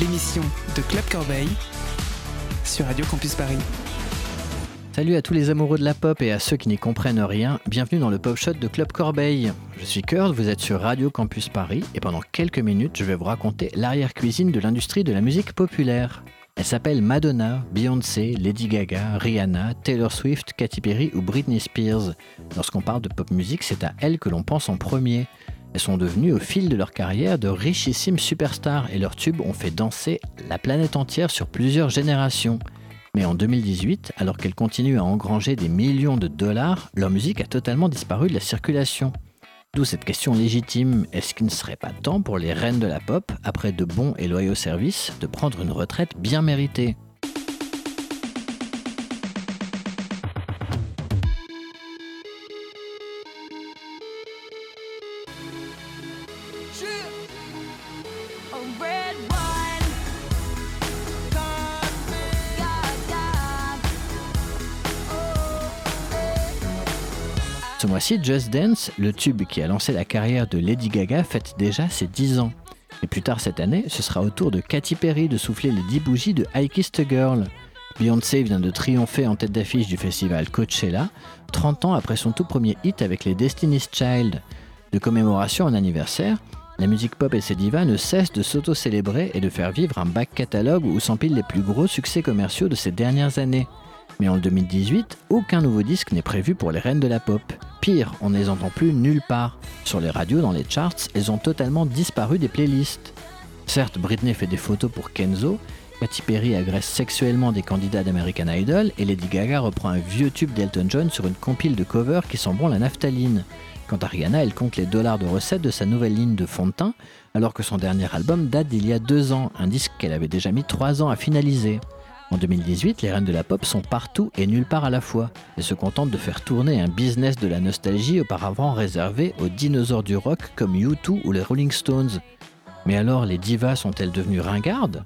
L'émission de Club Corbeil sur Radio Campus Paris. Salut à tous les amoureux de la pop et à ceux qui n'y comprennent rien, bienvenue dans le Pop Shot de Club Corbeil. Je suis Kurt, vous êtes sur Radio Campus Paris et pendant quelques minutes je vais vous raconter l'arrière-cuisine de l'industrie de la musique populaire. Elle s'appelle Madonna, Beyoncé, Lady Gaga, Rihanna, Taylor Swift, Katy Perry ou Britney Spears. Lorsqu'on parle de pop musique, c'est à elles que l'on pense en premier. Elles sont devenues au fil de leur carrière de richissimes superstars et leurs tubes ont fait danser la planète entière sur plusieurs générations. Mais en 2018, alors qu'elles continuent à engranger des millions de dollars, leur musique a totalement disparu de la circulation. D'où cette question légitime, est-ce qu'il ne serait pas temps pour les reines de la pop, après de bons et loyaux services, de prendre une retraite bien méritée? Ce mois-ci, Just Dance, le tube qui a lancé la carrière de Lady Gaga, fête déjà ses 10 ans. Et plus tard cette année, ce sera au tour de Katy Perry de souffler les 10 bougies de I Kissed a Girl. Beyoncé vient de triompher en tête d'affiche du festival Coachella, 30 ans après son tout premier hit avec les Destiny's Child. De commémoration en anniversaire, la musique pop et ses divas ne cessent de s'auto-célébrer et de faire vivre un back catalogue où s'empilent les plus gros succès commerciaux de ces dernières années. Mais en 2018, aucun nouveau disque n'est prévu pour les reines de la pop. Pire, on ne les entend plus nulle part. Sur les radios, dans les charts, elles ont totalement disparu des playlists. Certes, Britney fait des photos pour Kenzo, Katy Perry agresse sexuellement des candidats d'American Idol et Lady Gaga reprend un vieux tube d'Elton John sur une compile de covers qui sent bon la naphtaline. Quant à Rihanna, elle compte les dollars de recettes de sa nouvelle ligne de fond de teint, alors que son dernier album date d'il y a deux ans, un disque qu'elle avait déjà mis trois ans à finaliser. En 2018, les reines de la pop sont partout et nulle part à la fois, et se contentent de faire tourner un business de la nostalgie auparavant réservé aux dinosaures du rock comme U2 ou les Rolling Stones. Mais alors, les divas sont-elles devenues ringardes?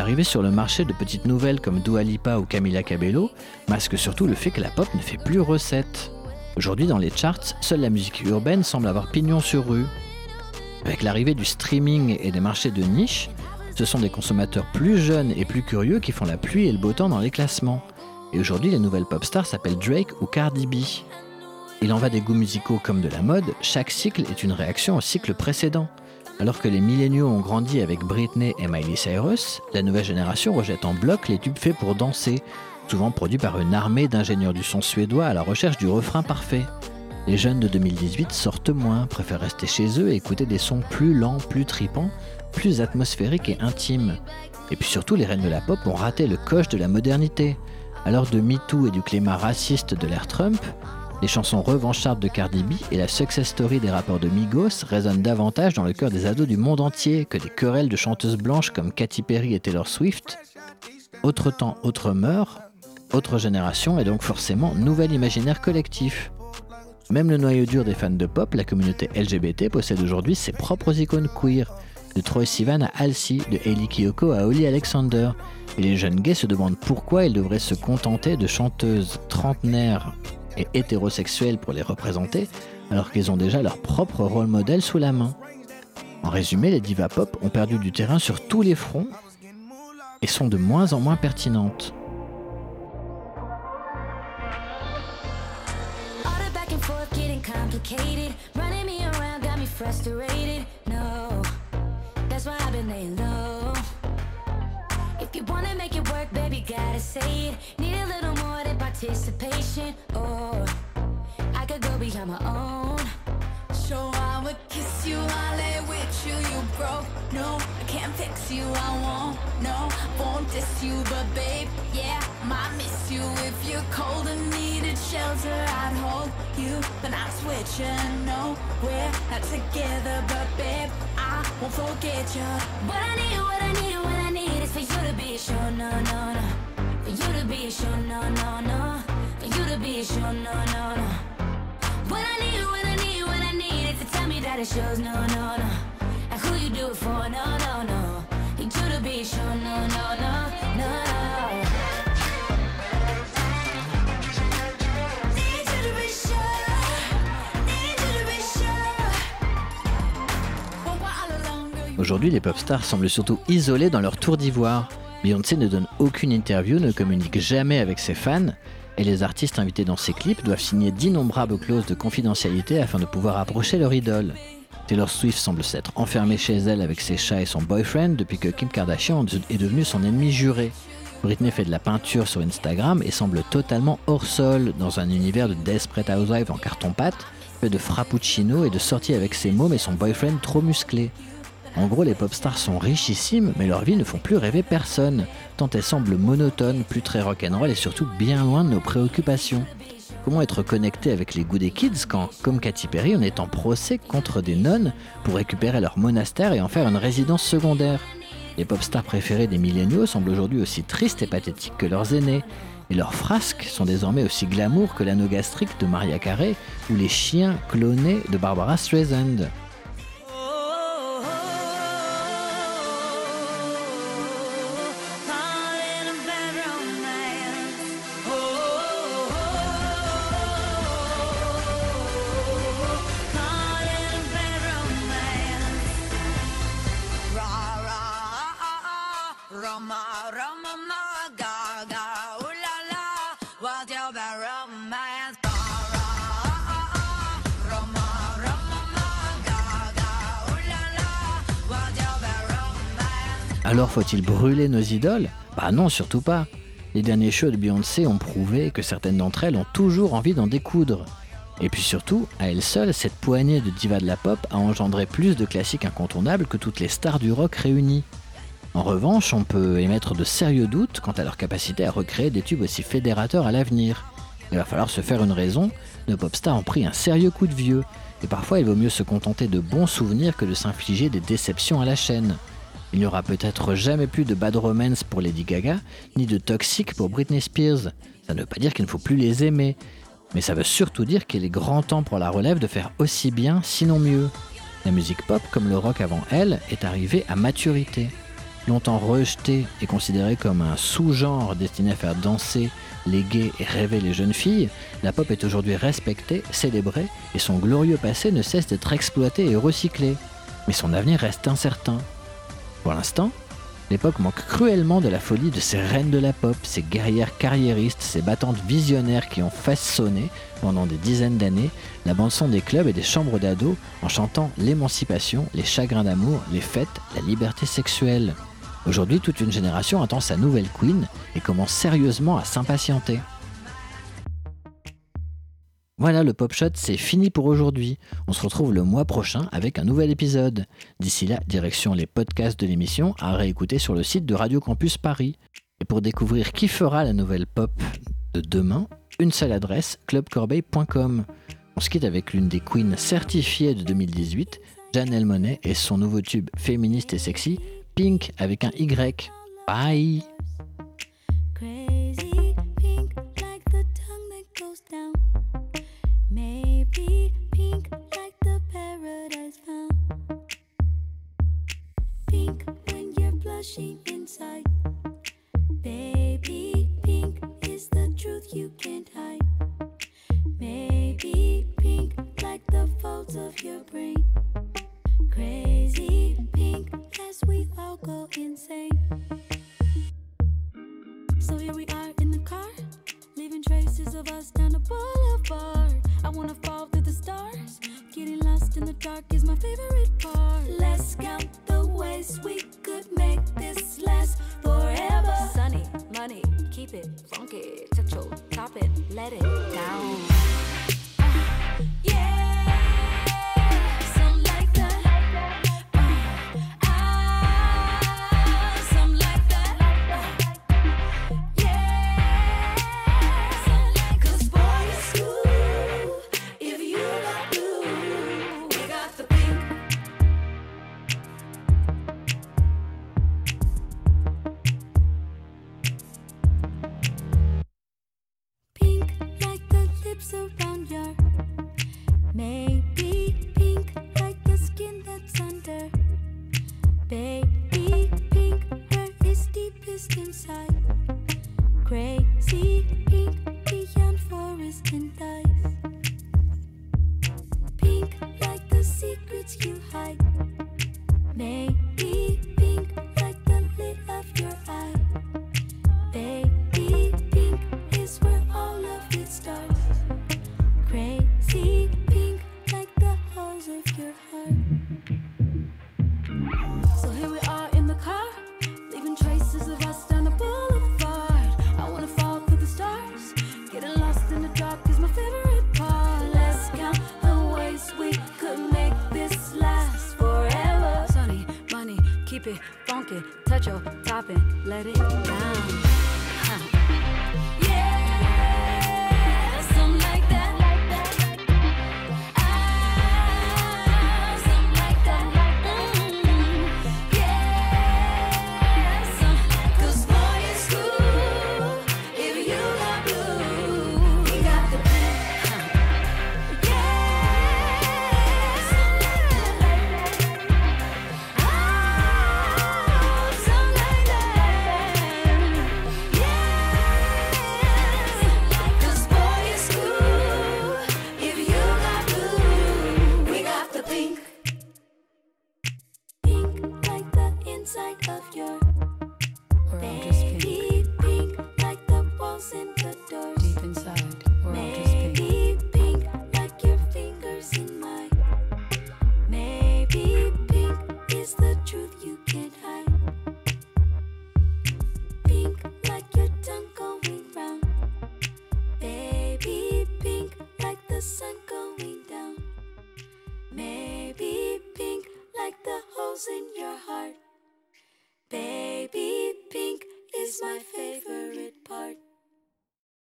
L'arrivée sur le marché de petites nouvelles comme Dua Lipa ou Camila Cabello masque surtout le fait que la pop ne fait plus recette. Aujourd'hui, dans les charts, seule la musique urbaine semble avoir pignon sur rue. Avec l'arrivée du streaming et des marchés de niche, ce sont des consommateurs plus jeunes et plus curieux qui font la pluie et le beau temps dans les classements. Et aujourd'hui, les nouvelles pop stars s'appellent Drake ou Cardi B. Il en va des goûts musicaux comme de la mode, chaque cycle est une réaction au cycle précédent. Alors que les milléniaux ont grandi avec Britney et Miley Cyrus, la nouvelle génération rejette en bloc les tubes faits pour danser, souvent produits par une armée d'ingénieurs du son suédois à la recherche du refrain parfait. Les jeunes de 2018 sortent moins, préfèrent rester chez eux et écouter des sons plus lents, plus tripants, plus atmosphériques et intimes. Et puis surtout, les reines de la pop ont raté le coche de la modernité. Alors de MeToo et du climat raciste de l'ère Trump, les chansons revanchardes de Cardi B et la success story des rappeurs de Migos résonnent davantage dans le cœur des ados du monde entier que des querelles de chanteuses blanches comme Katy Perry et Taylor Swift. Autre temps, autre mœurs, autre génération et donc forcément nouvel imaginaire collectif. Même le noyau dur des fans de pop, la communauté LGBT possède aujourd'hui ses propres icônes queer, de Troy Sivan à Halsey, de Hailey Kiyoko à Holly Alexander. Et les jeunes gays se demandent pourquoi ils devraient se contenter de chanteuses trentenaires et hétérosexuels pour les représenter, alors qu'ils ont déjà leur propre rôle modèle sous la main. En résumé, les divas pop ont perdu du terrain sur tous les fronts et sont de moins en moins pertinentes. Participation. Oh, I could go beyond my own. So I would kiss you, I lay with you, you broke. No, I can't fix you, I won't. No, won't diss you, but babe, yeah, might miss you if you're cold and needed shelter. I'd hold you, but not switching. No, we're not together, but babe, I won't forget you. But I need I Aujourd'hui, les pop stars semblent surtout isolés dans leur tour d'ivoire. Beyoncé ne donne aucune interview, ne communique jamais avec ses fans, et les artistes invités dans ses clips doivent signer d'innombrables clauses de confidentialité afin de pouvoir approcher leur idole. Taylor Swift semble s'être enfermée chez elle avec ses chats et son boyfriend depuis que Kim Kardashian est devenue son ennemi juré. Britney fait de la peinture sur Instagram et semble totalement hors sol dans un univers de Desperate Housewives en carton-pâte, fait de frappuccino et de sorties avec ses mômes et son boyfriend trop musclé. En gros, les pop stars sont richissimes, mais leurs vies ne font plus rêver personne, tant elles semblent monotones, plus très rock'n'roll et surtout bien loin de nos préoccupations. Comment être connecté avec les goûts des kids quand, comme Katy Perry, on est en procès contre des nonnes pour récupérer leur monastère et en faire une résidence secondaire? Les pop stars préférées des milléniaux semblent aujourd'hui aussi tristes et pathétiques que leurs aînés. Et leurs frasques sont désormais aussi glamour que l'anneau gastrique de Maria Carey ou les chiens clonés de Barbara Streisand. Alors faut-il brûler nos idoles? Bah non, surtout pas. Les derniers shows de Beyoncé ont prouvé que certaines d'entre elles ont toujours envie d'en découdre. Et puis surtout, à elle seule, cette poignée de divas de la pop a engendré plus de classiques incontournables que toutes les stars du rock réunies. En revanche, on peut émettre de sérieux doutes quant à leur capacité à recréer des tubes aussi fédérateurs à l'avenir. Il va falloir se faire une raison, nos pop stars ont pris un sérieux coup de vieux, et parfois il vaut mieux se contenter de bons souvenirs que de s'infliger des déceptions à la chaîne. Il n'y aura peut-être jamais plus de Bad Romance pour Lady Gaga, ni de Toxic pour Britney Spears. Ça ne veut pas dire qu'il ne faut plus les aimer, mais ça veut surtout dire qu'il est grand temps pour la relève de faire aussi bien, sinon mieux. La musique pop, comme le rock avant elle, est arrivée à maturité. Longtemps rejetée et considérée comme un sous-genre destiné à faire danser les gays et rêver les jeunes filles, la pop est aujourd'hui respectée, célébrée, et son glorieux passé ne cesse d'être exploité et recyclé. Mais son avenir reste incertain. Pour l'instant, l'époque manque cruellement de la folie de ces reines de la pop, ces guerrières carriéristes, ces battantes visionnaires qui ont façonné, pendant des dizaines d'années, la bande-son des clubs et des chambres d'ados en chantant l'émancipation, les chagrins d'amour, les fêtes, la liberté sexuelle. Aujourd'hui, toute une génération attend sa nouvelle queen et commence sérieusement à s'impatienter. Voilà, le Pop Shot, c'est fini pour aujourd'hui. On se retrouve le mois prochain avec un nouvel épisode. D'ici là, direction les podcasts de l'émission à réécouter sur le site de Radio Campus Paris. Et pour découvrir qui fera la nouvelle pop de demain, une seule adresse, clubcorbeil.com. On se quitte avec l'une des queens certifiées de 2018, Janelle Monet et son nouveau tube féministe et sexy, Pink avec un Y. Bye goes down. Maybe pink like the paradise found. Pink when you're blushing inside. Baby, pink is the truth you can't hide. Maybe pink like the folds of your brain. Crazy pink as we all go insane. So here we are in the car, leaving traces of us down the boulevard. Dark is my favorite part. Let's count the ways we could make this last forever. Sunny, money, keep it funky, touch your top it, let it down.